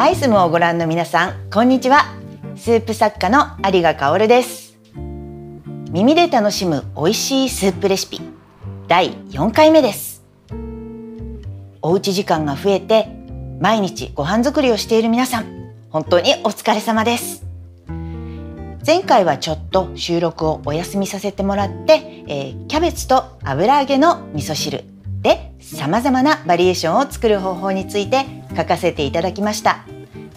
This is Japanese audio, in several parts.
アイスムをご覧の皆さんこんにちは。スープ作家の有賀香です。耳で楽しむ美味しいスープレシピ第4回目です。おうち時間が増えて毎日ご飯作りをしている皆さん本当にお疲れ様です。前回はちょっと収録をお休みさせてもらって、えー、キャベツと油揚げの味噌汁で様々なバリエーションを作る方法について書かせていただきました。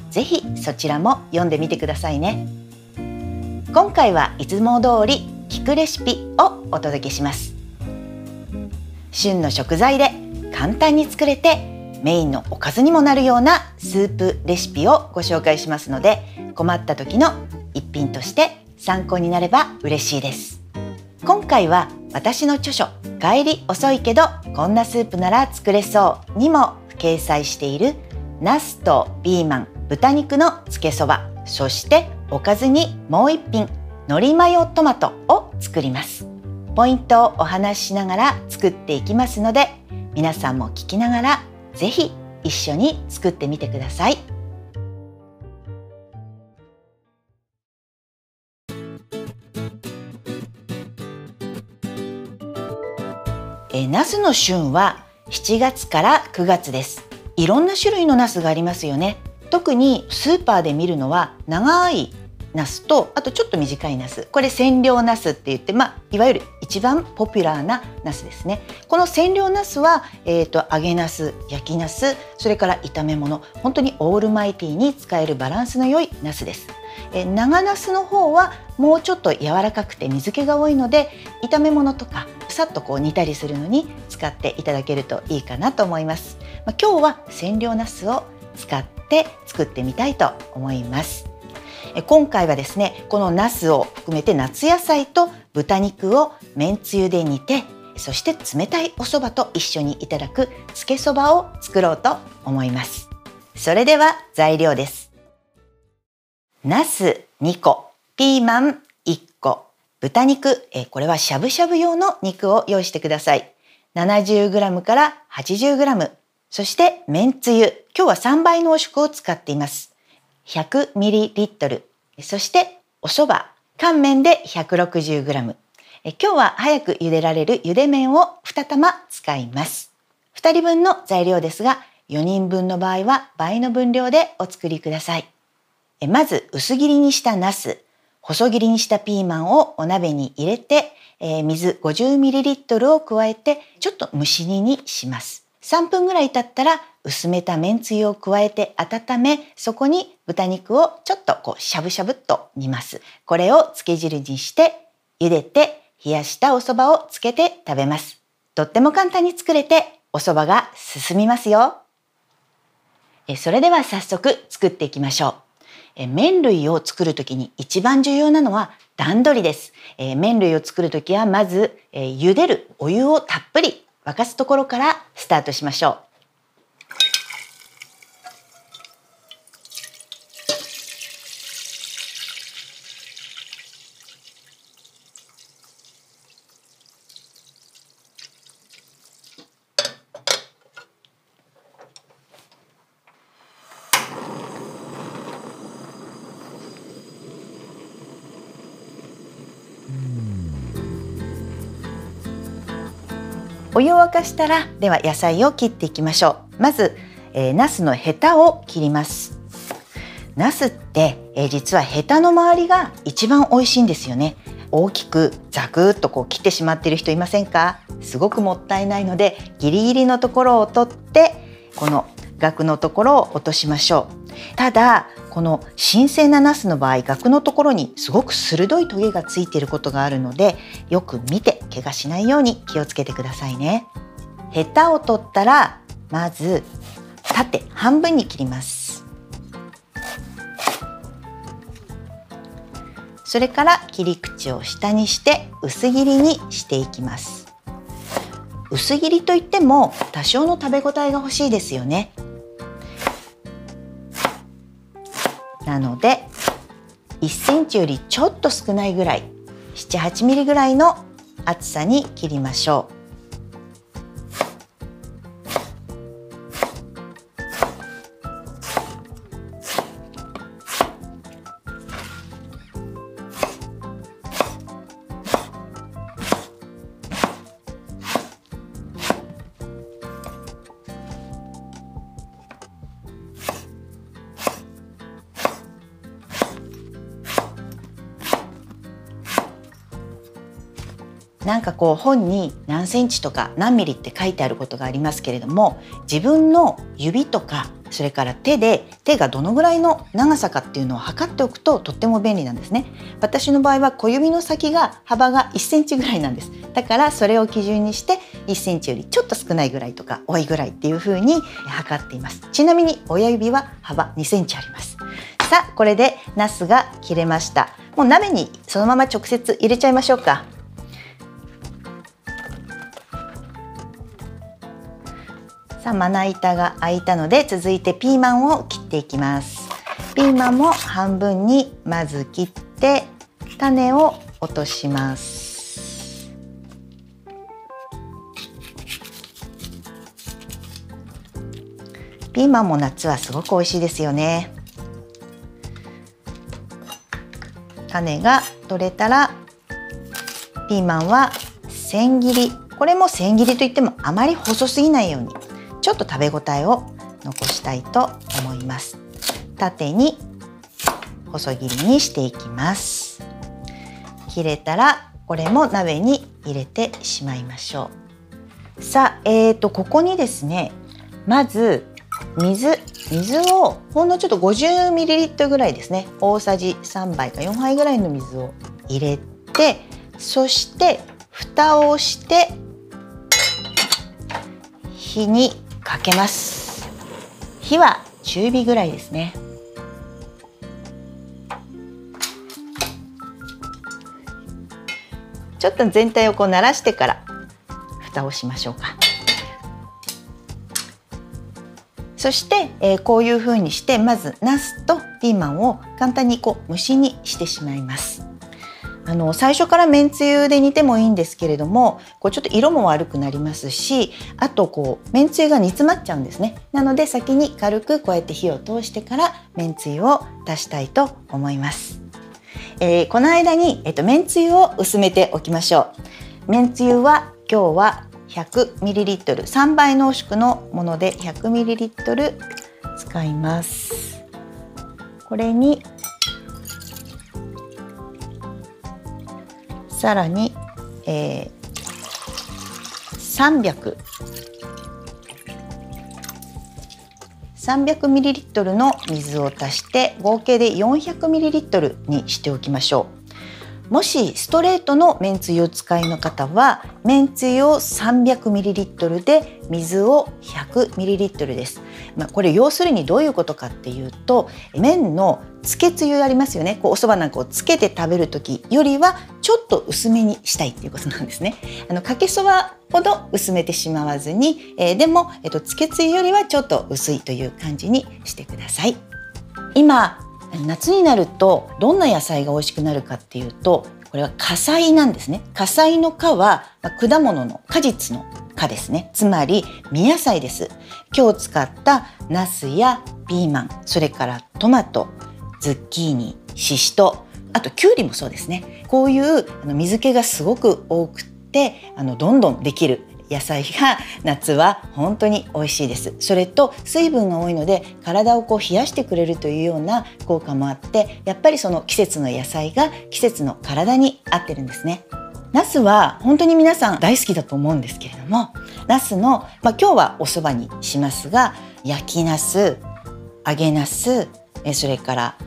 ぜひそちらも読んでみてくださいね。今回はいつも通り聞くレシピをお届けします。旬の食材で簡単に作れてメインのおかずにもなるようなスープレシピをご紹介しますので困った時の一品として参考になれば嬉しいです。今回は私の著書帰り遅いけどこんなスープなら作れそうにも掲載しているナスとピーマン豚肉のつけそばそしておかずにもう一品海苔マヨトマトを作ります。ポイントをお話ししながら作っていきますので皆さんも聞きながらぜひ一緒に作ってみてください。ナスの旬は7月から9月です。いろんな種類のナスがありますよね。特にスーパーで見るのは長いナスとあとちょっと短いナス。これ千両ナスって言って、まあ、いわゆる一番ポピュラーなナスですね。この千両ナスは、えーと、揚げナス焼きナスそれから炒め物。本当にオールマイティーに使えるバランスの良いナスです。え長ナスの方はもうちょっと柔らかくて水気が多いので炒め物とかさっとこう煮たりするのに使っていただけるといいかなと思います、まあ、今日は千両ナスを使って作ってみたいと思います。今回はですねこのナスを含めて夏野菜と豚肉をめんつゆで煮てそして冷たいお蕎麦と一緒にいただくつけそばを作ろうと思います。それでは材料です。ナス2個ピーマン1個。豚肉えこれはしゃぶしゃぶ用の肉を用意してください。70g から 80g そしてめんつゆ。今日は3倍のお食を使っています。100ml そしてお蕎麦。乾麺で 160g 今日は早く茹でられる茹で麺を2玉使います。2人分の材料ですが4人分の場合は倍の分量でお作りください。まず薄切りにしたナス細切りにしたピーマンをお鍋に入れてえ、水 50ml を加えてちょっと蒸し煮にします。3分ぐらい経ったら薄めためんつゆを加えて温めそこに豚肉をちょっとこうしゃぶしゃぶっと煮ます。これをつけ汁にして茹でて冷やしたお蕎麦をつけて食べます。とっても簡単に作れてお蕎麦が進みますよ。それでは早速作っていきましょう。麺類を作るときに一番重要なのは段取りです、麺類を作るときはまず、茹でるお湯をたっぷり沸かすところからスタートしましょう。お湯を沸かしたらでは野菜を切っていきましょう。まず、えー、ナスのヘタを切ります。ナスって、えー、実はヘタの周りが一番美味しいんですよね。大きくザクッとこう切ってしまっている人いませんか？すごくもったいないのでギリギリのところを取ってこの額のところを落としましょう。ただこの新鮮なナスの場合額のところにすごく鋭いトゲがついていることがあるのでよく見て怪我しないように気をつけてくださいね。ヘタを取ったらまず縦半分に切ります。それから切り口を下にして薄切りにしていきます。薄切りといっても多少の食べ応えが欲しいですよね。なので 1cm よりちょっと少ないぐらい 78mm ぐらいの厚さに切りましょう。なんかこう本に何センチとか何ミリって書いてあることがありますけれども自分の指とかそれから手で手がどのぐらいの長さかっていうのを測っておくととっても便利なんですね。私の場合は小指の先が幅が1センチぐらいなんです。だからそれを基準にして1センチよりちょっと少ないぐらいとか多いぐらいっていう風に測っています。ちなみに親指は幅2センチあります。さあこれでナスが切れました。もう鍋にそのまま直接入れちゃいましょうか。さあまな板が開いたので続いてピーマンを切っていきます。ピーマンも半分にまず切って種を落とします。ピーマンも夏はすごく美味しいですよね。種が取れたらピーマンは千切り。これも千切りといってもあまり細すぎないようにちょっと食べ応えを残したいと思います。縦に細切りにしていきます。切れたらこれも鍋に入れてしまいましょう。さあえーとここにですねまず水水をほんのちょっと 50ml ぐらいですね大さじ3杯か4杯ぐらいの水を入れてそして蓋をして火にかけます。火は中火ぐらいですね。ちょっと全体をこう慣らしてから蓋をしましょうか。そして、えー、こういう風にしてまずナスとピーマンを簡単にこう蒸しにしてしまいます。あの最初からめんつゆで煮てもいいんですけれどもこうちょっと色も悪くなりますしあとこうめんつゆが煮詰まっちゃうんですね。なので先に軽くこうやって火を通してからめんつゆを足したいと思います、えー、この間に、えっと、めんつゆを薄めておきましょう。めんつゆは今日は 100ml3 倍濃縮のもので 100ml 使います。これにさらに、えー、300 300ml の水を足して合計で 400ml にしておきましょう。もしストレートのめんつゆを使いの方はめんつゆを 300ml で水を 100ml です。まあ、これ要するにどういうことかっていうと麺のつけつゆありますよねこうお蕎麦なんかをつけて食べる時よりはちょっと薄めにしたいっていうことなんですね。あのかけそばほど薄めてしまわずに、えー、でも、えっと、つけつゆよりはちょっと薄いという感じにしてください。今夏になるとどんな野菜が美味しくなるかっていうとこれは火災なんですね。火災の火は、果物の果実の果ですね。つまり実野菜です。今日使ったナスやピーマンそれからトマトズッキーニししとあとキュウリもそうですね。こういうあの水気がすごく多くてあのどんどんできる野菜が夏は本当に美味しいです。それと水分が多いので体をこう冷やしてくれるというような効果もあってやっぱりその季節の野菜が季節の体に合ってるんですね。ナスは本当に皆さん大好きだと思うんですけれどもナスの、まあ、今日はお蕎麦にしますが焼きナス揚げナスそれから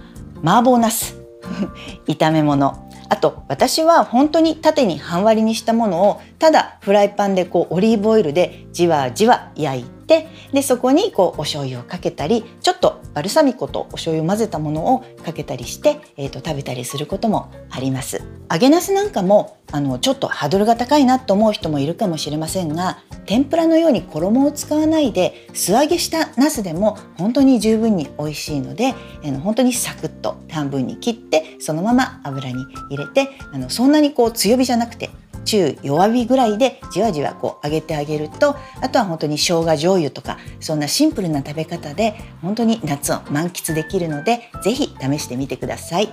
麻婆ナス 炒め物。あと私は本当に縦に半割りにしたものをただフライパンでこうオリーブオイルでじわじわ焼いてでそこにこうお醤油をかけたりちょっとバルサミコとお醤油を混ぜたものをかけたりして、えーと、食べたりすることもあります。揚げなすなんかもあのちょっとハードルが高いなと思う人もいるかもしれませんが天ぷらのように衣を使わないで素揚げしたナスでも本当に十分に美味しいのであの本当にサクッと半分に切ってそのまま油に入れてあのそんなにこう強火じゃなくて中弱火ぐらいでじわじわこう揚げてあげるとあとは本当に生姜醤油とかそんなシンプルな食べ方で本当に夏を満喫できるので是非試してみてください。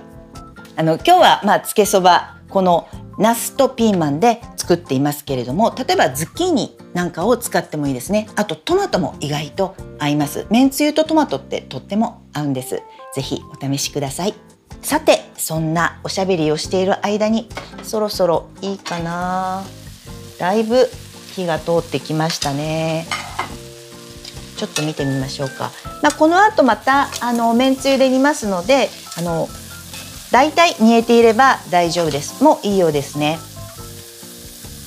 あの今日はまあつけそばこのナスとピーマンで作っていますけれども例えばズッキーニなんかを使ってもいいですね。あとトマトも意外と合います。めんつゆとトマトってとっても合うんです。ぜひお試しください。さてそんなおしゃべりをしている間にそろそろいいかな。だいぶ火が通ってきましたね。ちょっと見てみましょうか、まあ、この後またあのめんつゆで煮ますのであのだいたい煮えていれば大丈夫です。もういいようですね。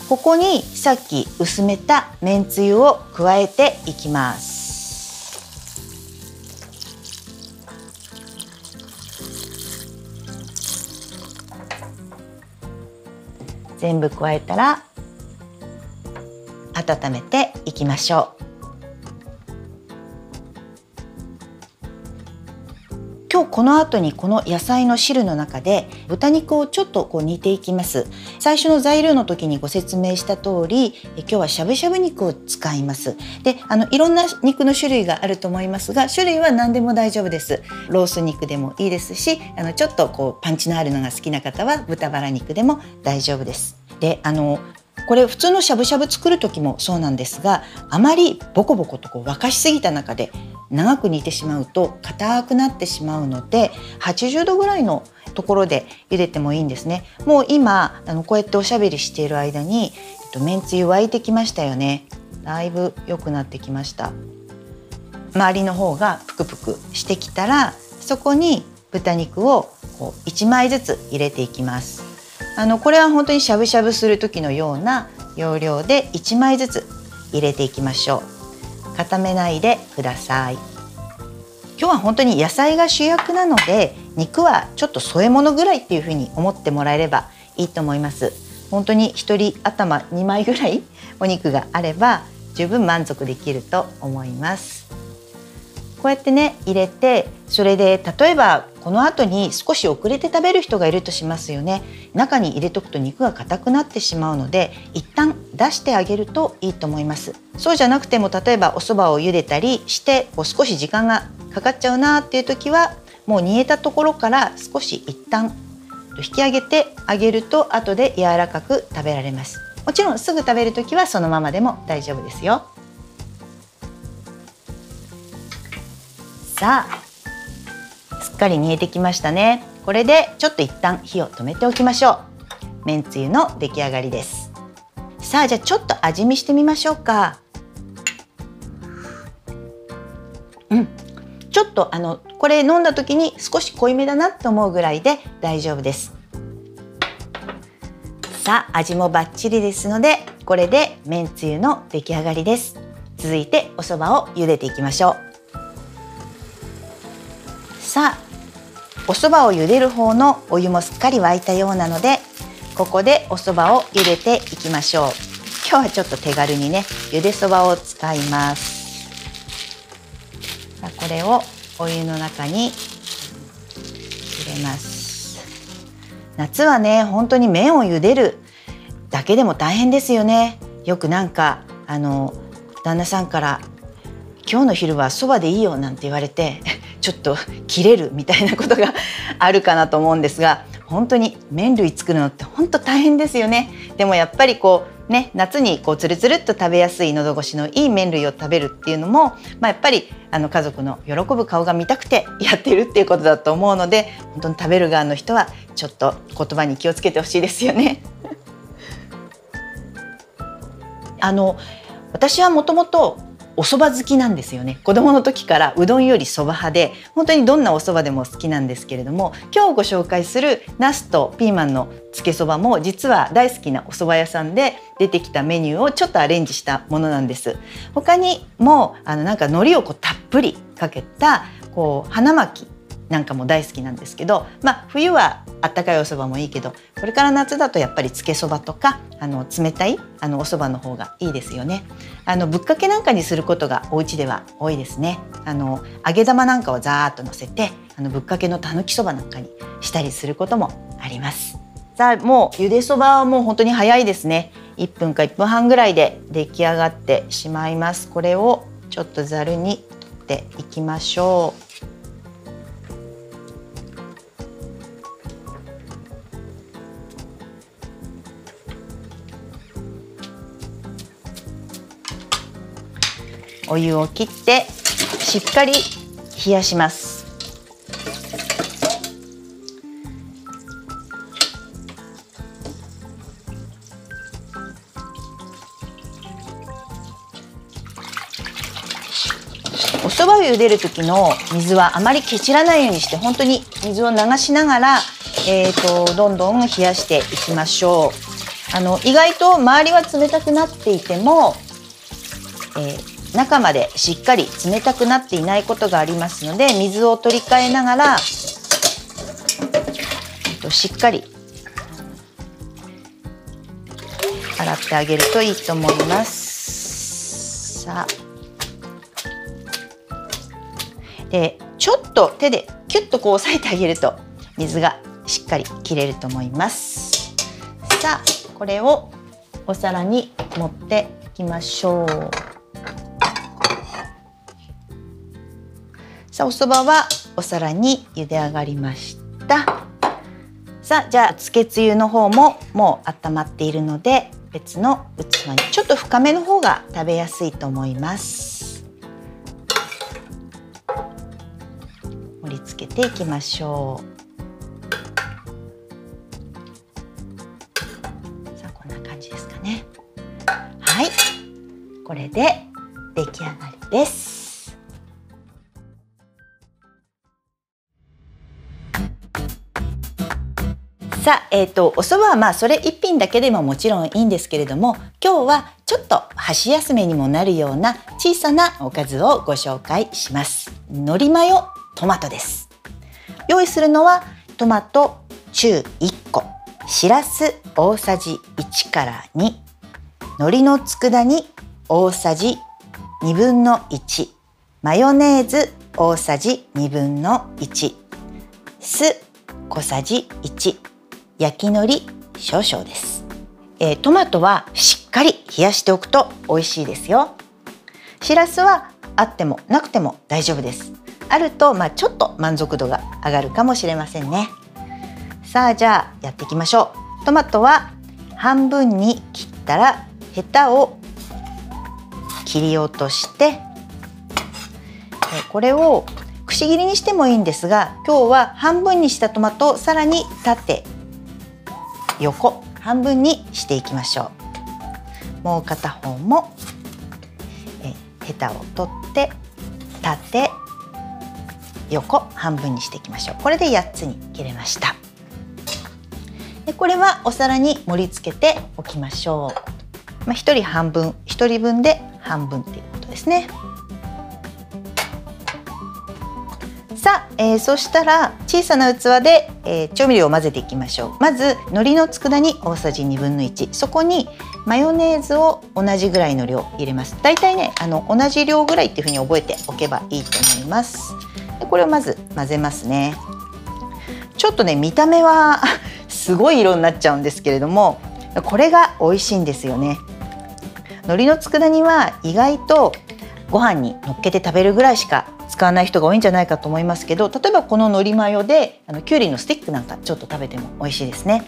ここにさっき薄めためんつゆを加えていきます。全部加えたら温めていきましょう。この後にこの野菜の汁の中で豚肉をちょっとこう煮ていきます。最初の材料の時にご説明した通り今日はしゃぶしゃぶ肉を使います。であのいろんな肉の種類があると思いますが種類は何でも大丈夫です。ロース肉でもいいですしあのちょっとこうパンチのあるのが好きな方は豚バラ肉でも大丈夫です。であのこれ普通のしゃぶしゃぶ作る時もそうなんですがあまりボコボコとこう沸かしすぎた中で長く煮てしまうと硬くなってしまうので80度ぐらいのところで茹でてもいいんですね。もう今あのこうやっておしゃべりしている間に、えっと、めんつゆ沸いてきましたよね。だいぶ良くなってきました。周りの方がプクプクしてきたらそこに豚肉をこう1枚ずつ入れていきます。あのこれは本当にしゃぶしゃぶする時のような要領で1枚ずつ入れていきましょう。固めないでください。今日は本当に野菜が主役なので肉はちょっと添え物ぐらいっていうふうに思ってもらえればいいと思います。本当に1人頭2枚ぐらいお肉があれば十分満足できると思います。こうやってね入れてそれで例えばこの後に少し遅れて食べる人がいるとしますよね。中に入れとくと肉が硬くなってしまうので一旦出してあげるといいと思います。そうじゃなくても例えばお蕎麦を茹でたりしてこう少し時間がかかっちゃうなっていう時はもう煮えたところから少し一旦引き上げてあげると後で柔らかく食べられます。もちろんすぐ食べる時はそのままでも大丈夫ですよ。さあすっかり煮えてきましたね。これでちょっと一旦火を止めておきましょう。めんつゆの出来上がりです。さあじゃあちょっと味見してみましょうか。うん。ちょっとあのこれ飲んだ時に少し濃いめだなと思うぐらいで大丈夫です。さあ味もバッチリですのでこれでめんつゆの出来上がりです。続いてお蕎麦を茹でていきましょう。さあお蕎麦を茹でる方のお湯もすっかり沸いたようなのでここでお蕎麦を茹でていきましょう。今日はちょっと手軽にね茹でそばを使います。さあこれをお湯の中に入れます。夏はね本当に麺を茹でるだけでも大変ですよね。よくなんかあの旦那さんから今日の昼はそばでいいよなんて言われてちょっと切れるみたいなことがあるかなと思うんですが本当に麺類作るのって本当大変ですよねでもやっぱりこうね夏にこうつるつるっと食べやすい喉越しのいい麺類を食べるっていうのも、まあ、やっぱりあの家族の喜ぶ顔が見たくてやってるっていうことだと思うので本当に食べる側の人はちょっと言葉に気をつけてほしいですよね。あの私はもともとお蕎麦好きなんですよね。子供の時からうどんより蕎麦派で本当にどんなお蕎麦でも好きなんですけれども今日ご紹介するナスとピーマンのつけそばも実は大好きなお蕎麦屋さんで出てきたメニューをちょっとアレンジしたものなんです。他にもあのなんか海苔をこうたっぷりかけたこう花巻なんかも大好きなんですけど、まあ、冬はあったかいお蕎麦もいいけどこれから夏だとやっぱりつけそばとかあの冷たいあのお蕎麦の方がいいですよね。あのぶっかけなんかにすることがお家では多いですね。あの揚げ玉なんかをザーッと乗せてあのぶっかけのたぬきそばなんかにしたりすることもあります。さあもうゆでそばはもう本当に早いですね。1分か1分半ぐらいで出来上がってしまいます。これをちょっとざるに取っていきましょう。お湯を切ってしっかり冷やします。お蕎麦を茹でる時の水はあまりけちらないようにして本当に水を流しながら、えーと、とどんどん冷やしていきましょう。あの意外と周りは冷たくなっていても、えー中までしっかり冷たくなっていないことがありますので水を取り替えながら、えーとしっかり洗ってあげるといいと思います。さあ。でちょっと手でキュッとこう押さえてあげると水がしっかり切れると思います。さあこれをお皿に盛っていきましょう。さあお蕎麦はお皿に茹で上がりました。さあじゃあつけつゆの方ももう温まっているので別の器にちょっと深めの方が食べやすいと思います。盛り付けていきましょう。さあこんな感じですかね。はい。これで出来上がりです。さあ、えーと、お蕎麦はまあそれ一品だけでももちろんいいんですけれども今日はちょっと箸休めにもなるような小さなおかずをご紹介します。海苔マヨトマトです。用意するのはトマト中1個しらす大さじ1から2海苔の佃煮大さじ2分の1マヨネーズ大さじ2分の1酢小さじ1焼き海苔少々です、えー、トマトはしっかり冷やしておくと美味しいですよ。しらすはあってもなくても大丈夫です。あるとまあ、ちょっと満足度が上がるかもしれませんね。さあじゃあやっていきましょう。トマトは半分に切ったらヘタを切り落としてこれをくし切りにしてもいいんですが今日は半分にしたトマトをさらに縦横半分にしていきましょう。もう片方もえヘタを取って縦横半分にしていきましょう。これで8つに切れました。でこれはお皿に盛り付けておきましょう。まあ、1人半分1人分で半分っていうことですね。さあ、えー、そしたら小さな器で、えー、調味料を混ぜていきましょう。まず海苔の佃煮大さじ1分の1そこにマヨネーズを同じぐらいの量入れます。だいたいねあの同じ量ぐらいっていうふうに覚えておけばいいと思います。でこれをまず混ぜますね。ちょっとね見た目は すごい色になっちゃうんですけれどもこれが美味しいんですよね。海苔の佃煮は意外とご飯に乗っけて食べるぐらいしか使わない人が多いんじゃないかと思いますけど例えばこの海苔マヨであのきゅうりのスティックなんかちょっと食べても美味しいですね。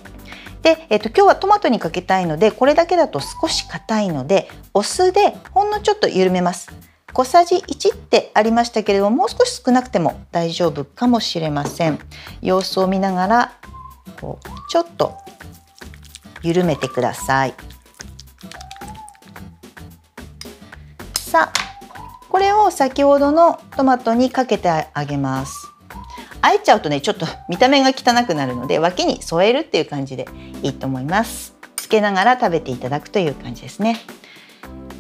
で、えーと、今日はトマトにかけたいのでこれだけだと少し硬いのでお酢でほんのちょっと緩めます。小さじ1ってありましたけれどももう少し少なくても大丈夫かもしれません。様子を見ながらこうちょっと緩めてください。さあこれを先ほどのトマトにかけてあげます。あえちゃうとねちょっと見た目が汚くなるので脇に添えるっていう感じでいいと思います。つけながら食べていただくという感じですね。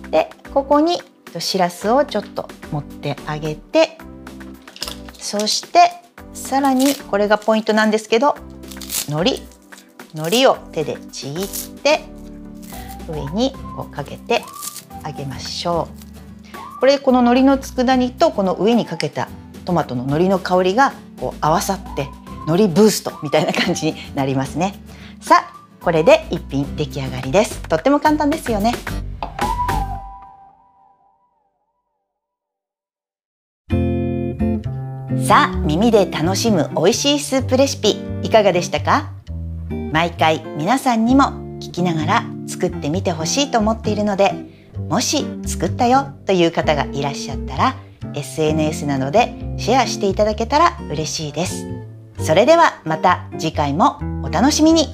でここにしらすをちょっと持ってあげてそしてさらにこれがポイントなんですけど海苔。海苔を手でちぎって上にこうかけてあげましょう。これこの海苔の佃煮とこの上にかけたトマトの海苔の香りがこう合わさって海苔ブーストみたいな感じになりますね。さあこれで一品出来上がりです。とっても簡単ですよね。さあ耳で楽しむ美味しいスープレシピいかがでしたか？毎回皆さんにも聞きながら作ってみてほしいと思っているのでもし作ったよという方がいらっしゃったら SNS などでシェアしていただけたら嬉しいです。それではまた次回もお楽しみに